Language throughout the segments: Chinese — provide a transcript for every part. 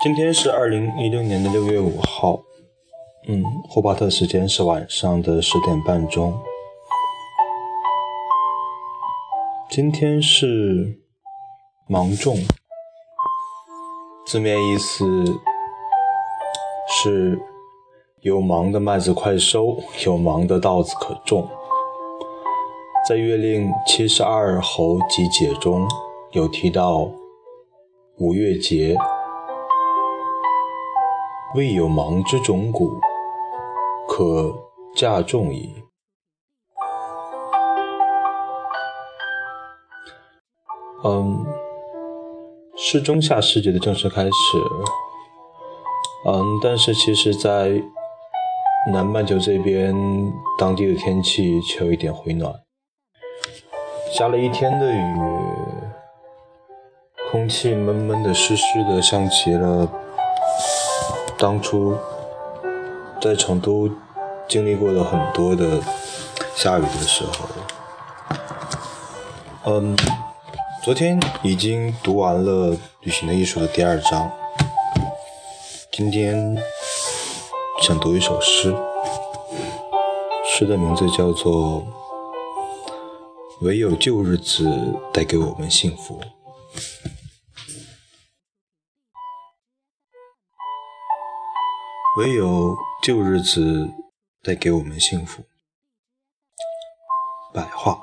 今天是二零一六年的六月五号，嗯，霍巴特时间是晚上的十点半钟。今天是芒种，字面意思是有芒的麦子快收，有芒的稻子可种。在《月令七十二候集解》中有提到五月节。未有芒之种谷，可稼种矣。嗯，是中夏时节的正式开始。嗯，但是其实，在南半球这边，当地的天气却有一点回暖。下了一天的雨，空气闷闷的、湿湿的，像极了。当初在成都经历过了很多的下雨的时候，嗯，昨天已经读完了《旅行的艺术》的第二章，今天想读一首诗，诗的名字叫做《唯有旧日子带给我们幸福》。唯有旧日子带给我们幸福。白话，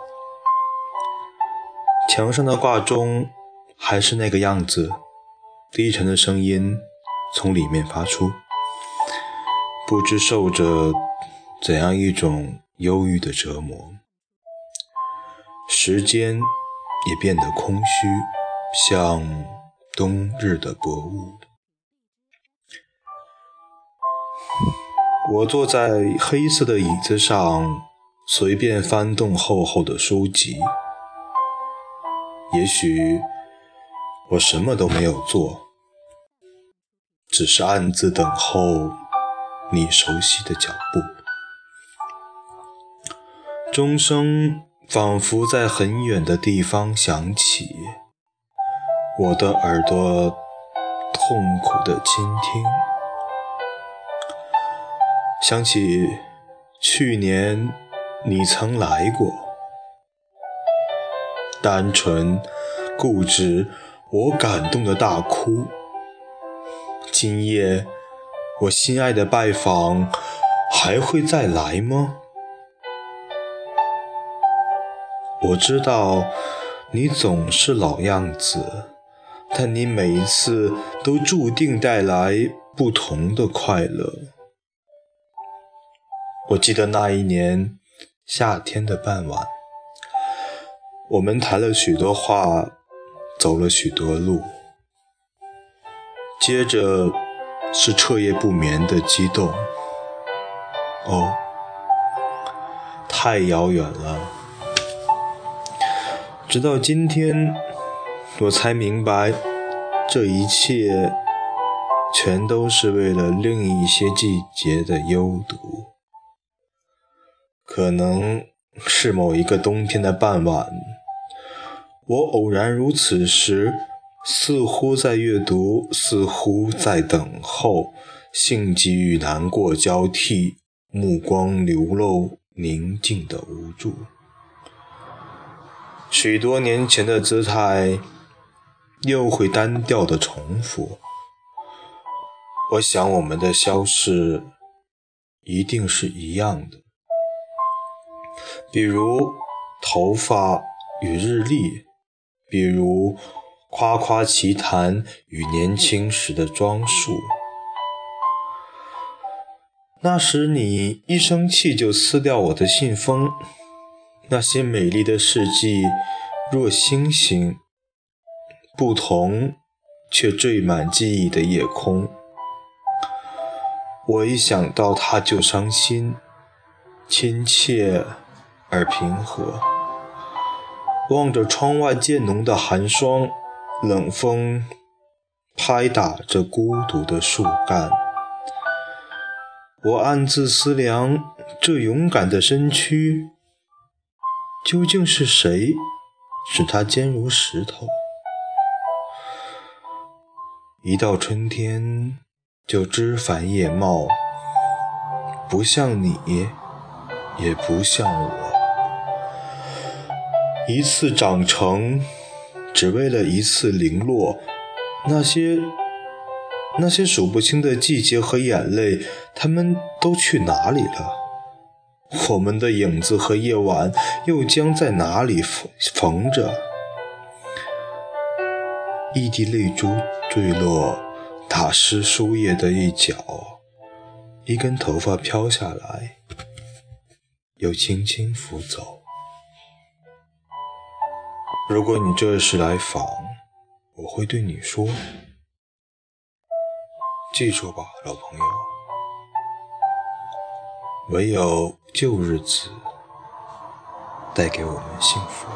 墙上的挂钟还是那个样子，低沉的声音从里面发出，不知受着怎样一种忧郁的折磨。时间也变得空虚，像冬日的薄雾。我坐在黑色的椅子上，随便翻动厚厚的书籍。也许我什么都没有做，只是暗自等候你熟悉的脚步。钟声仿佛在很远的地方响起，我的耳朵痛苦地倾听。想起去年你曾来过，单纯、固执，我感动的大哭。今夜我心爱的拜访还会再来吗？我知道你总是老样子，但你每一次都注定带来不同的快乐。我记得那一年夏天的傍晚，我们谈了许多话，走了许多路，接着是彻夜不眠的激动。哦，太遥远了。直到今天，我才明白，这一切全都是为了另一些季节的幽读。可能是某一个冬天的傍晚，我偶然如此时，似乎在阅读，似乎在等候，性急与难过交替，目光流露宁静的无助。许多年前的姿态，又会单调的重复。我想，我们的消逝一定是一样的。比如头发与日历，比如夸夸其谈与年轻时的装束。那时你一生气就撕掉我的信封，那些美丽的事迹若星星，不同却缀满记忆的夜空。我一想到他就伤心，亲切。而平和，望着窗外渐浓的寒霜，冷风拍打着孤独的树干。我暗自思量：这勇敢的身躯，究竟是谁使它坚如石头？一到春天就枝繁叶茂，不像你，也不像我。一次长成，只为了一次零落。那些那些数不清的季节和眼泪，他们都去哪里了？我们的影子和夜晚，又将在哪里缝缝着？一滴泪珠坠落，打湿书页的一角；一根头发飘下来，又轻轻拂走。如果你这时来访，我会对你说：“记住吧，老朋友，唯有旧日子带给我们幸福。”